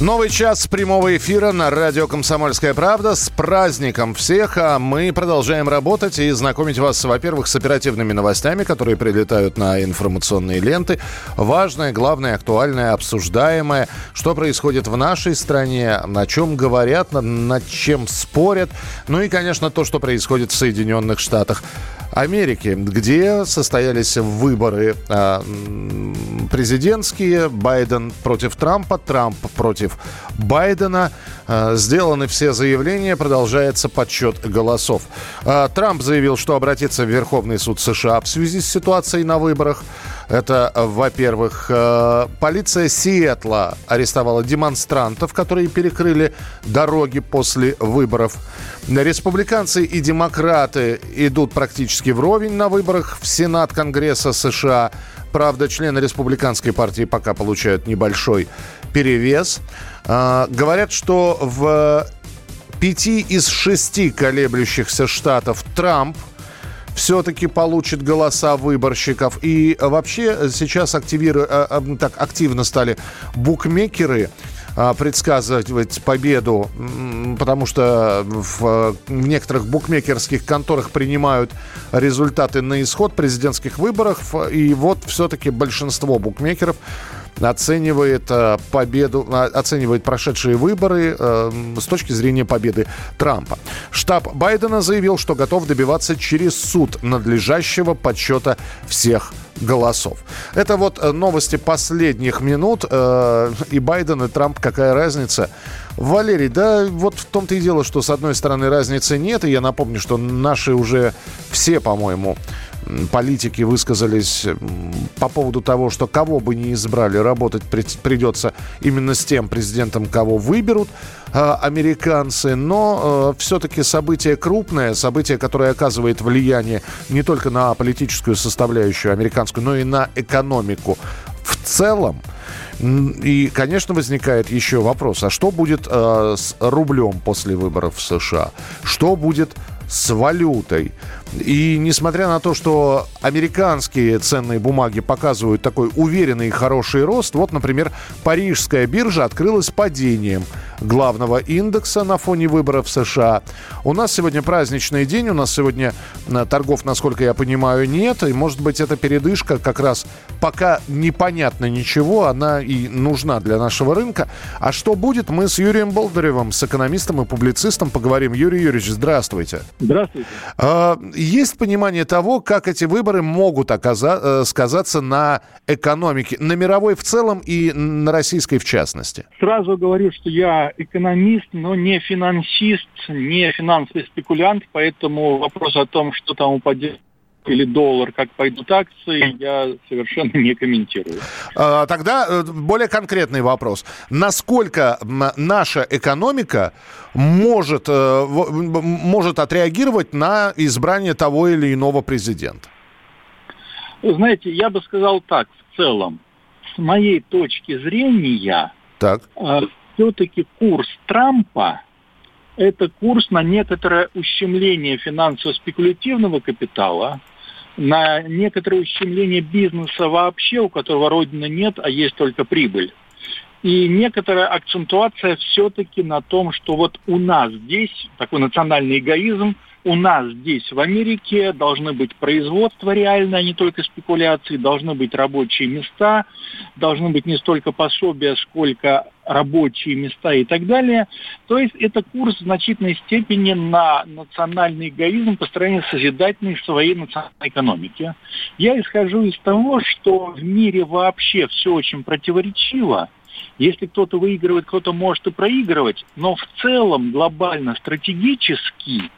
Новый час прямого эфира на радио «Комсомольская правда». С праздником всех! А мы продолжаем работать и знакомить вас, во-первых, с оперативными новостями, которые прилетают на информационные ленты. Важное, главное, актуальное, обсуждаемое. Что происходит в нашей стране, о чем говорят, над чем спорят. Ну и, конечно, то, что происходит в Соединенных Штатах Америки, где состоялись выборы э, президентские. Байден против Трампа, Трамп против Байдена. Э, сделаны все заявления, продолжается подсчет голосов. Э, Трамп заявил, что обратится в Верховный суд США в связи с ситуацией на выборах. Это, во-первых, э, полиция Сиэтла арестовала демонстрантов, которые перекрыли дороги после выборов. Республиканцы и демократы идут практически вровень на выборах в Сенат Конгресса США. Правда, члены республиканской партии пока получают небольшой перевес. Э, говорят, что в пяти из шести колеблющихся штатов Трамп все-таки получит голоса выборщиков. И вообще сейчас активиру... Э, так, активно стали букмекеры а, предсказывать победу, потому что в некоторых букмекерских конторах принимают результаты на исход президентских выборов. И вот все-таки большинство букмекеров оценивает э, победу, а, оценивает прошедшие выборы э, с точки зрения победы Трампа. Штаб Байдена заявил, что готов добиваться через суд надлежащего подсчета всех голосов. Это вот э, новости последних минут. И Байден, и Трамп, какая разница? Валерий, да вот в том-то и дело, что с одной стороны разницы нет. И я напомню, что наши уже все, по-моему, политики высказались по поводу того, что кого бы ни избрали, работать придется именно с тем президентом, кого выберут э, американцы. Но э, все-таки событие крупное, событие, которое оказывает влияние не только на политическую составляющую американскую, но и на экономику в целом. И, конечно, возникает еще вопрос, а что будет э, с рублем после выборов в США? Что будет с валютой? И несмотря на то, что американские ценные бумаги показывают такой уверенный и хороший рост, вот, например, парижская биржа открылась падением главного индекса на фоне выборов в США. У нас сегодня праздничный день, у нас сегодня э, торгов, насколько я понимаю, нет. И, может быть, эта передышка как раз пока непонятно ничего, она и нужна для нашего рынка. А что будет, мы с Юрием Болдыревым, с экономистом и публицистом поговорим. Юрий Юрьевич, здравствуйте. Здравствуйте. А, есть понимание того, как эти выборы могут оказа- э, сказаться на экономике, на мировой в целом и на российской в частности? Сразу говорю, что я экономист, но не финансист, не финансовый спекулянт, поэтому вопрос о том, что там упадет или доллар, как пойдут акции, я совершенно не комментирую. А, тогда э, более конкретный вопрос. Насколько наша экономика может, э, может отреагировать на избрание того или иного президента? Знаете, я бы сказал так, в целом, с моей точки зрения, так. Все-таки курс Трампа – это курс на некоторое ущемление финансово-спекулятивного капитала – на некоторое ущемление бизнеса вообще, у которого родины нет, а есть только прибыль. И некоторая акцентуация все-таки на том, что вот у нас здесь такой национальный эгоизм, у нас здесь в Америке должны быть производства реальные, а не только спекуляции, должны быть рабочие места, должны быть не столько пособия, сколько рабочие места и так далее. То есть это курс в значительной степени на национальный эгоизм построения созидательной своей национальной экономики. Я исхожу из того, что в мире вообще все очень противоречиво. Если кто-то выигрывает, кто-то может и проигрывать, но в целом глобально, стратегически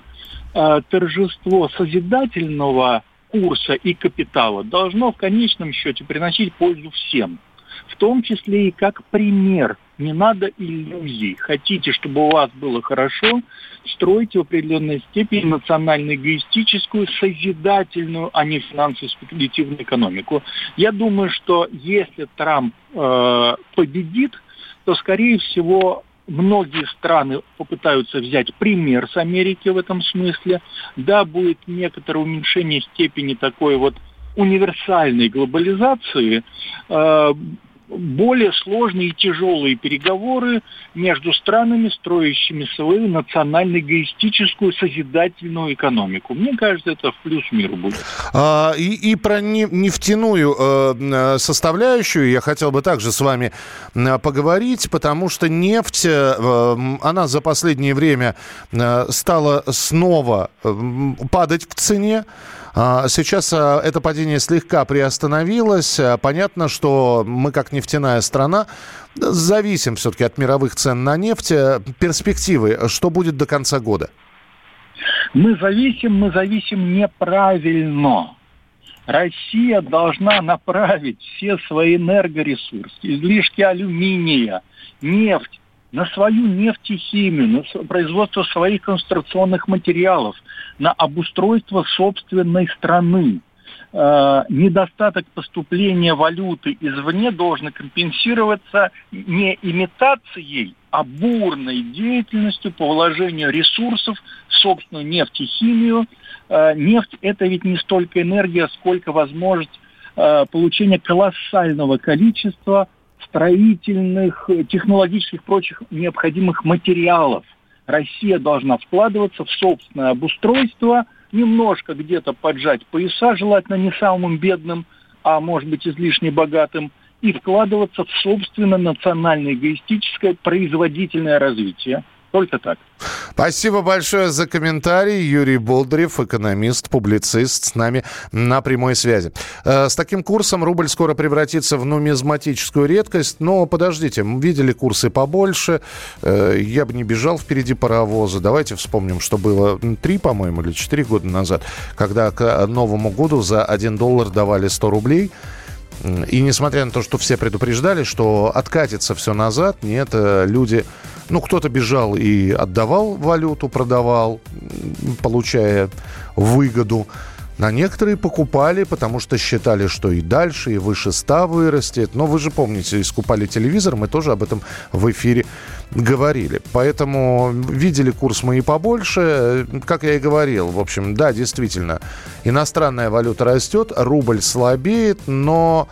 э, торжество созидательного курса и капитала должно в конечном счете приносить пользу всем, в том числе и как пример Не надо иллюзий. Хотите, чтобы у вас было хорошо, стройте в определенной степени национально-эгоистическую, созидательную, а не финансово-спекулятивную экономику. Я думаю, что если Трамп э, победит, то, скорее всего, многие страны попытаются взять пример с Америки в этом смысле. Да, будет некоторое уменьшение степени такой вот универсальной глобализации, э, более сложные и тяжелые переговоры между странами, строящими свою национально-эгоистическую созидательную экономику. Мне кажется, это в плюс миру будет. А, и, и про нефтяную э, составляющую я хотел бы также с вами э, поговорить, потому что нефть, э, она за последнее время э, стала снова э, падать в цене. А, сейчас это падение слегка приостановилось. Понятно, что мы как нефтяная страна зависим все-таки от мировых цен на нефть. Перспективы, что будет до конца года? Мы зависим, мы зависим неправильно. Россия должна направить все свои энергоресурсы, излишки алюминия, нефть на свою нефтехимию, на производство своих конструкционных материалов, на обустройство собственной страны. Э, недостаток поступления валюты извне должен компенсироваться не имитацией, а бурной деятельностью по вложению ресурсов в собственную нефтехимию. Э, нефть – это ведь не столько энергия, сколько возможность э, получения колоссального количества строительных, технологических, прочих необходимых материалов. Россия должна вкладываться в собственное обустройство, немножко где-то поджать пояса, желательно не самым бедным, а может быть излишне богатым, и вкладываться в собственное национально-эгоистическое производительное развитие. Только так. Спасибо большое за комментарий. Юрий Болдырев, экономист, публицист, с нами на прямой связи. Э, с таким курсом рубль скоро превратится в нумизматическую редкость. Но подождите, мы видели курсы побольше. Э, я бы не бежал впереди паровоза. Давайте вспомним, что было три, по-моему, или четыре года назад, когда к Новому году за один доллар давали 100 рублей. И несмотря на то, что все предупреждали, что откатится все назад, нет, э, люди ну, кто-то бежал и отдавал валюту, продавал, получая выгоду. На некоторые покупали, потому что считали, что и дальше, и выше 100 вырастет. Но вы же помните, искупали телевизор, мы тоже об этом в эфире говорили. Поэтому видели курс мы и побольше. Как я и говорил, в общем, да, действительно, иностранная валюта растет, рубль слабеет, но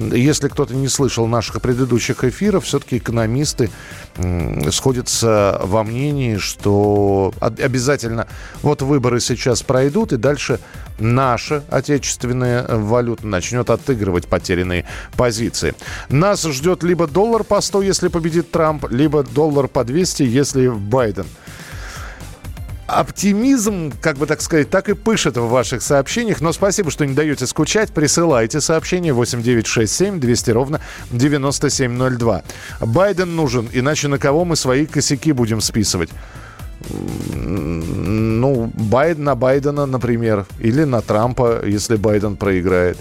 если кто-то не слышал наших предыдущих эфиров, все-таки экономисты сходятся во мнении, что обязательно вот выборы сейчас пройдут, и дальше наша отечественная валюта начнет отыгрывать потерянные позиции. Нас ждет либо доллар по 100, если победит Трамп, либо доллар по 200, если Байден оптимизм, как бы так сказать, так и пышет в ваших сообщениях. Но спасибо, что не даете скучать. Присылайте сообщение 8967 200 ровно 9702. Байден нужен, иначе на кого мы свои косяки будем списывать? Ну, Байден на Байдена, например, или на Трампа, если Байден проиграет.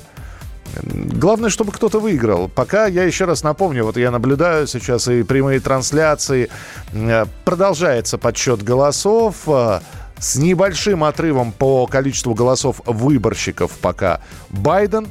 Главное, чтобы кто-то выиграл. Пока, я еще раз напомню, вот я наблюдаю сейчас и прямые трансляции. Э, продолжается подсчет голосов э, с небольшим отрывом по количеству голосов выборщиков пока Байден.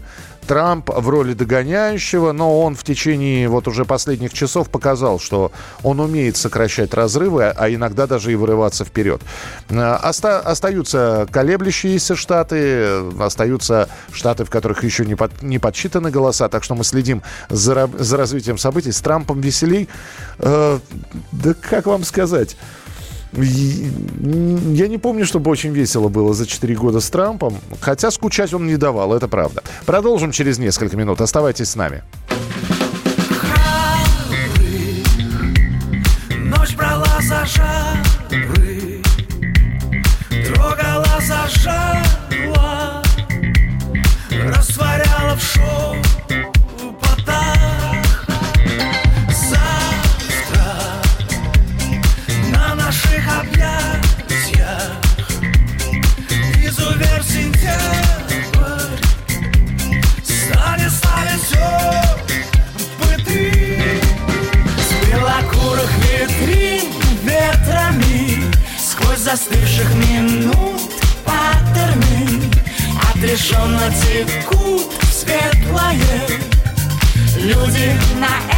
Трамп в роли догоняющего, но он в течение вот уже последних часов показал, что он умеет сокращать разрывы, а иногда даже и вырываться вперед. Э, оста- остаются колеблющиеся штаты, остаются штаты, в которых еще не, под- не подсчитаны голоса, так что мы следим за, за развитием событий. С Трампом веселей. Э, да как вам сказать? Я не помню, чтобы очень весело было за 4 года с Трампом. Хотя скучать он не давал, это правда. Продолжим через несколько минут. Оставайтесь с нами. Люди. На эскалаторах